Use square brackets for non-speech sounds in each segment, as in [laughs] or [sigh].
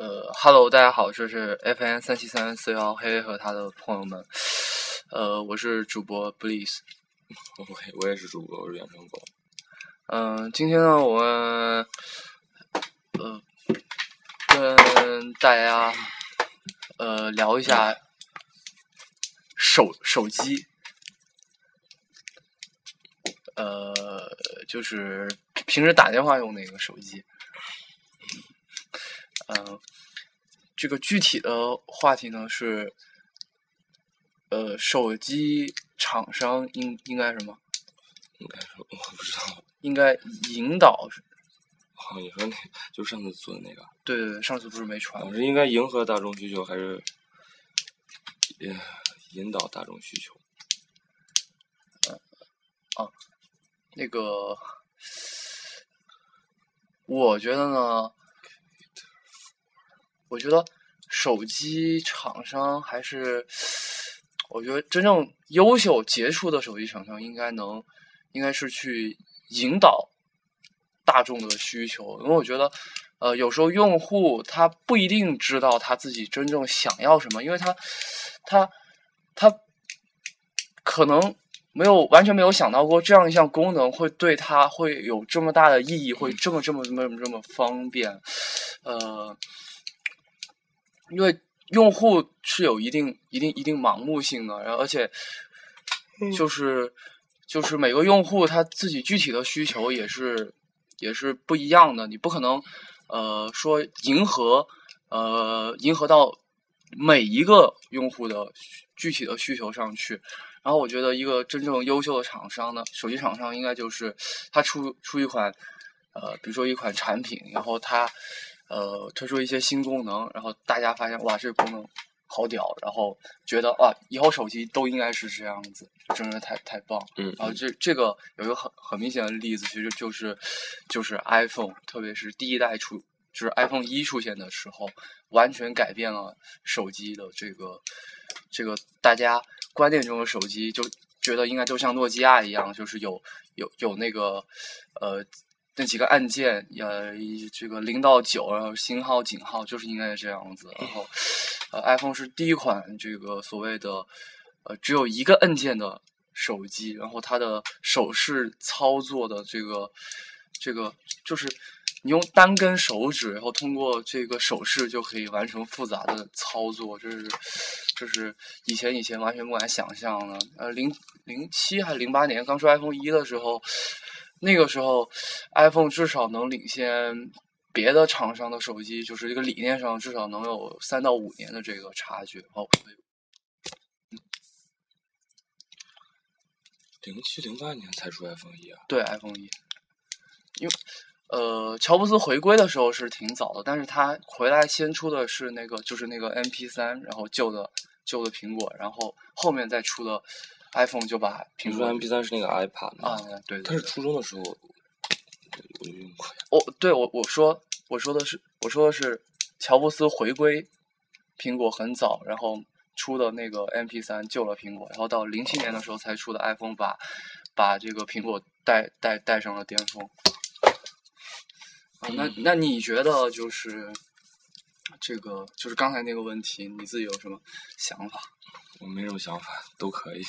呃，Hello，大家好，这是 FN 三七三四幺黑和他的朋友们，呃，我是主播 Bliss，我我也是主播，我是远程狗。嗯，今天呢，我们呃跟大家呃聊一下手手机，呃，就是平时打电话用那个手机。嗯，这个具体的话题呢是，呃，手机厂商应应该什么？应该是我不知道。应该引导。好，你说那就上次做的那个。对对对，上次不是没传。我是应该迎合大众需求，还是引引导大众需求？嗯，啊，那个，我觉得呢。我觉得手机厂商还是，我觉得真正优秀杰出的手机厂商应该能，应该是去引导大众的需求，因为我觉得，呃，有时候用户他不一定知道他自己真正想要什么，因为他，他，他可能没有完全没有想到过这样一项功能会对他会有这么大的意义，会这么这么这么这么方便，呃。因为用户是有一定、一定、一定盲目性的，然后而且就是就是每个用户他自己具体的需求也是也是不一样的，你不可能呃说迎合呃迎合到每一个用户的具体的需求上去。然后我觉得一个真正优秀的厂商呢，手机厂商应该就是他出出一款呃比如说一款产品，然后他。呃，推出一些新功能，然后大家发现哇，这个功能好屌，然后觉得啊，以后手机都应该是这样子，真的太太棒。嗯。然后这这个有一个很很明显的例子，其实就是就是 iPhone，特别是第一代出，就是 iPhone 一出现的时候，完全改变了手机的这个这个大家观念中的手机，就觉得应该就像诺基亚一样，就是有有有那个呃。那几个按键，呃，这个零到九，然后星号、井号，就是应该是这样子。然后，呃，iPhone 是第一款这个所谓的呃只有一个按键的手机，然后它的手势操作的这个这个就是你用单根手指，然后通过这个手势就可以完成复杂的操作，这是这是以前以前完全不敢想象的。呃，零零七还是零八年刚出 iPhone 一的时候。那个时候，iPhone 至少能领先别的厂商的手机，就是这个理念上至少能有三到五年的这个差距。哦，零七零八年才出 iPhone 一啊？对，iPhone 一。因为呃，乔布斯回归的时候是挺早的，但是他回来先出的是那个，就是那个 MP 三，然后旧的旧的苹果，然后后面再出的。iPhone 就把苹果 MP 三是那个 iPad 啊，对，他是初中的时候我就用过。哦，对我我说我说的是我说的是乔布斯回归苹果很早，然后出的那个 MP 三救了苹果，然后到零七年的时候才出的 iPhone 把把这个苹果带带带上了巅峰。啊，那那你觉得就是这个就是刚才那个问题，你自己有什么想法？我没什么想法，都可以。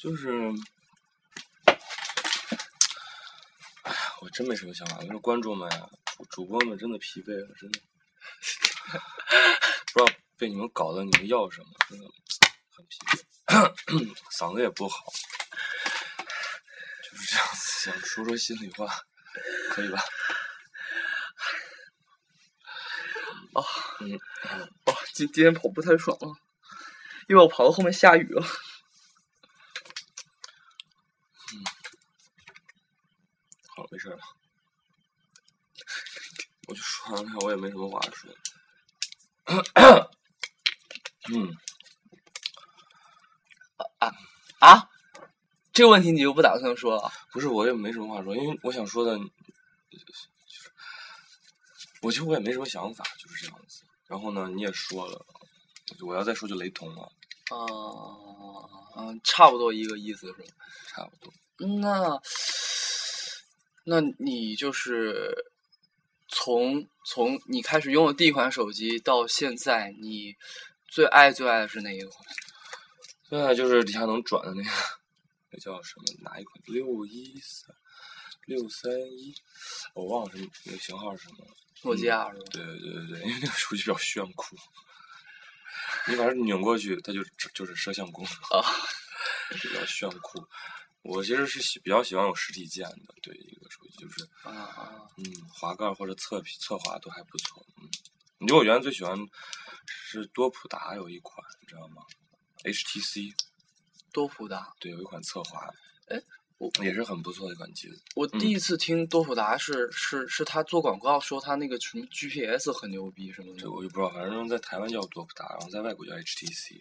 就是，哎呀，我真没什么想法。就是观众们呀，主主播们真的疲惫了，真的，[laughs] 不知道被你们搞得你们要什么，真的很疲惫，[coughs] 嗓子也不好，就是这样子，想说说心里话，可以吧？[laughs] 哦，嗯，哦，今今天跑步太爽了，因为我跑到后面下雨了。没事了，我就说完了，我也没什么话说。嗯，啊啊，这个问题你就不打算说了？不是，我也没什么话说，因为我想说的，我觉得我也没什么想法，就是这样子。然后呢，你也说了，我要再说就雷同了。啊，嗯，差不多一个意思是吧？差不多。那。那你就是从从你开始用的第一款手机到现在，你最爱最爱的是哪一款？现在就是底下能转的那个，那叫什么？哪一款？六一三六三一，我忘了什么那个型号是什么了。诺基亚是吧？对对对对，因为那个手机比较炫酷，你把它拧过去，它就就是摄像功能啊，比较炫酷。我其实是喜比较喜欢有实体键的，对一个手机就是，啊啊，嗯，滑盖或者侧屏侧滑都还不错。嗯，你知道我原来最喜欢是多普达有一款，你知道吗？HTC 多普达，对，有一款侧滑，哎，我也是很不错的一款机子。我第一次听多普达是是是他做广告说他那个什么 GPS 很牛逼什么的这，我就不知道，反正在台湾叫多普达，然后在外国叫 HTC，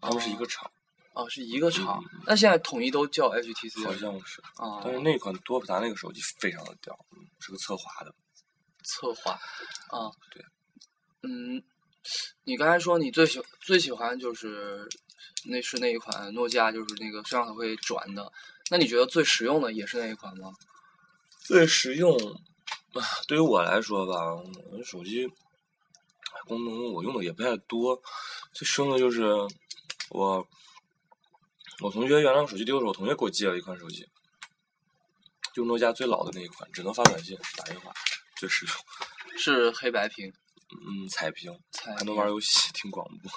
他们是一个厂，哦，是一个厂嗯，那现在统一都叫 HTC 好像是。啊，但是那款多普达那个手机非常的屌，嗯，是个侧滑的。侧滑啊，对，嗯，你刚才说你最喜最喜欢就是那是那一款诺基亚，就是那个摄像头会转的，那你觉得最实用的也是那一款吗？最实用啊，[sniffs] 对于我来说吧，我的手机功能我用的也不太多，最实用的就是我我同学原来手机丢的时候，我同学给我寄了一款手机，就诺基亚最老的那一款，只能发短信打电话，最实用。是黑白屏，嗯，彩屏彩还能玩游戏、听广播。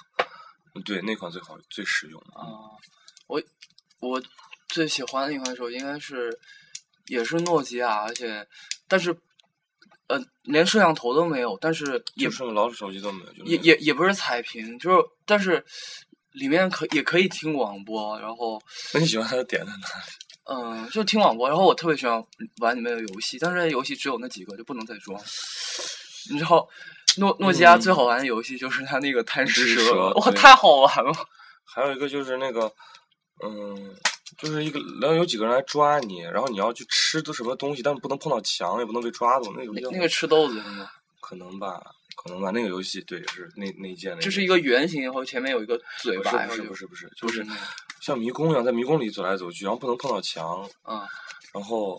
嗯对，那款最好最实用。啊，我我最喜欢的一款手机应该是也是诺基亚，而且但是呃连摄像头都没有，但是也就剩老手机都没有，就也也也不是彩屏，就是但是里面可也可以听广播，然后 [laughs] 那你喜欢它的点在哪里？嗯就听广播，然后我特别喜欢玩里面的游戏，但是游戏只有那几个，就不能再装。你知道诺诺基亚最好玩的游戏就是它那个贪吃吃蛇哇，对太好玩了！还有一个就是那个，嗯，就是一个，然后有几个人来抓你，然后你要去吃的什么东西，但是不能碰到墙，也不能被抓住。那个那那个吃豆子是吗？可能吧，可能玩。那个游戏对，是那那一件那个。就是一个圆形，然后前面有一个嘴巴，不是不是不是就是像迷宫一样，在迷宫里走来走去，然后不能碰到墙，啊然后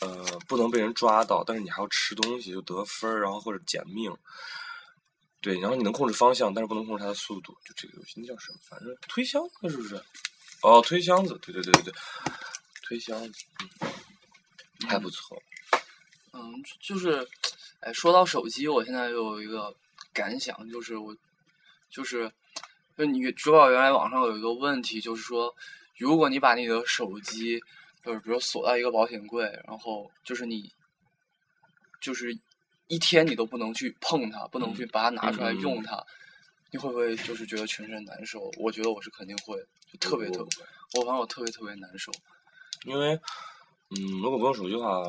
呃不能被人抓到，但是你还要吃东西就得分儿，然后或者减命。对，然后你能控制方向，但是不能控制它的速度。就这个游戏那叫什么？反正推箱子是不是？哦，推箱子，对对对对对，推箱子，嗯，还不错。嗯，就是，哎，说到手机，我现在又有一个感想，就是我，就是，就你知道原来网上有一个问题，就是说，如果你把你的手机，就是比如锁到一个保险柜，然后就是你，就是一天你都不能去碰它，不能去把它拿出来嗯嗯嗯用它，你会不会就是觉得全身难受？我觉得我是肯定会，就特别特别，我反正我特别特别难受。因为，嗯，如果不用手机的话，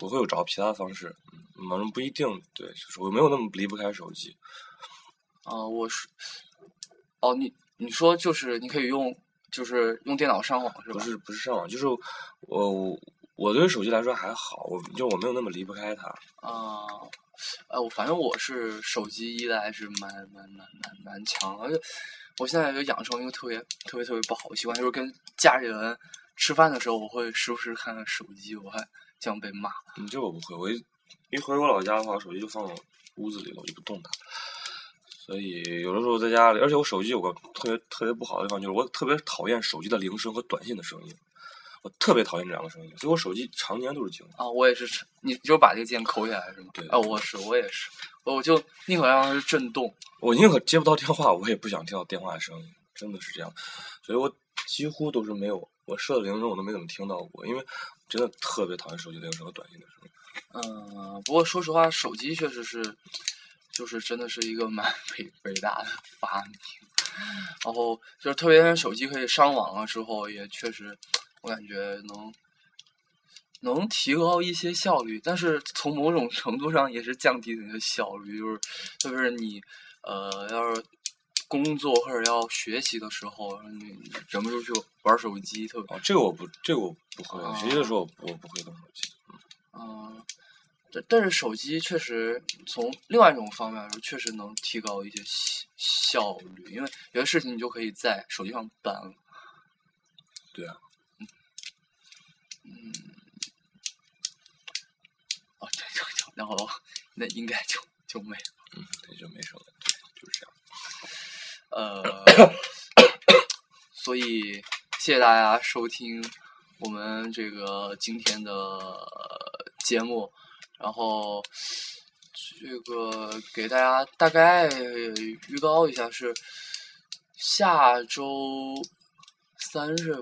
我会有找其他方式。嗯，反正不一定，对，就是我没有那么离不开手机。啊、我是，哦，你你说就是你可以用，就是用电脑上网是吧？不是不是上网，就是我我对手机来说还好，我就我没有那么离不开它。啊，呃，我反正我是手机依赖是蛮蛮蛮蛮蛮强，而且我现在就养成一个特别特别特别不好的习惯，就是跟家里人吃饭的时候，我会时不时看看手机，我还这样被骂。嗯，这我不会，我一一回我老家的话，手机就放我屋子里了，我就不动它。所以有的时候在家里，而且我手机有个特别特别不好的地方，就是我特别讨厌手机的铃声和短信的声音，我特别讨厌这两个声音，所以我手机常年都是静的。啊，我也是，你就把这个键抠下来是吗？对啊，我是我也是，我就宁可让它是震动。我宁可接不到电话，我也不想听到电话的声音，真的是这样。所以我几乎都是没有我设的铃声，我都没怎么听到过，因为真的特别讨厌手机铃声和短信的声音。嗯，不过说实话，手机确实是，就是真的是一个蛮 [laughs] 伟伟大的发明。然后就是特别是手机可以上网了之后，也确实我感觉能能提高一些效率，但是从某种程度上也是降低你的效率，就是就是你呃要是工作或者要学习的时候，你忍不住去玩手机，特别哦，这个我不，这个我不会，啊学习的时候我不会动手机。嗯，但但是手机确实从另外一种方面来说，确实能提高一些效效率，因为有些事情你就可以在手机上办了。对啊，嗯，哦，这这这然后那应该就就没了。嗯，对，就没什么，对，就是这样。呃，[coughs] 所以谢谢大家收听我们这个今天的节目，然后这个给大家大概预告一下是下周三是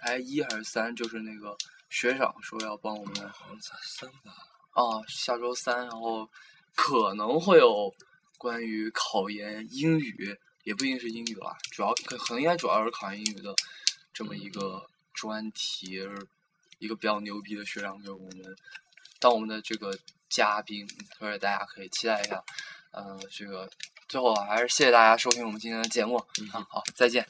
还一还是三，就是那个学长说要帮我们好像才三吧。啊，下周三，然后可能会有关于考研英语，也不一定是英语啦，主要可可能应该主要是考研英语的这么一个专题，一个比较牛逼的学长给我们当我们的这个嘉宾，所以大家可以期待一下。呃，这个最后还是谢谢大家收听我们今天的节目，嗯，好，再见。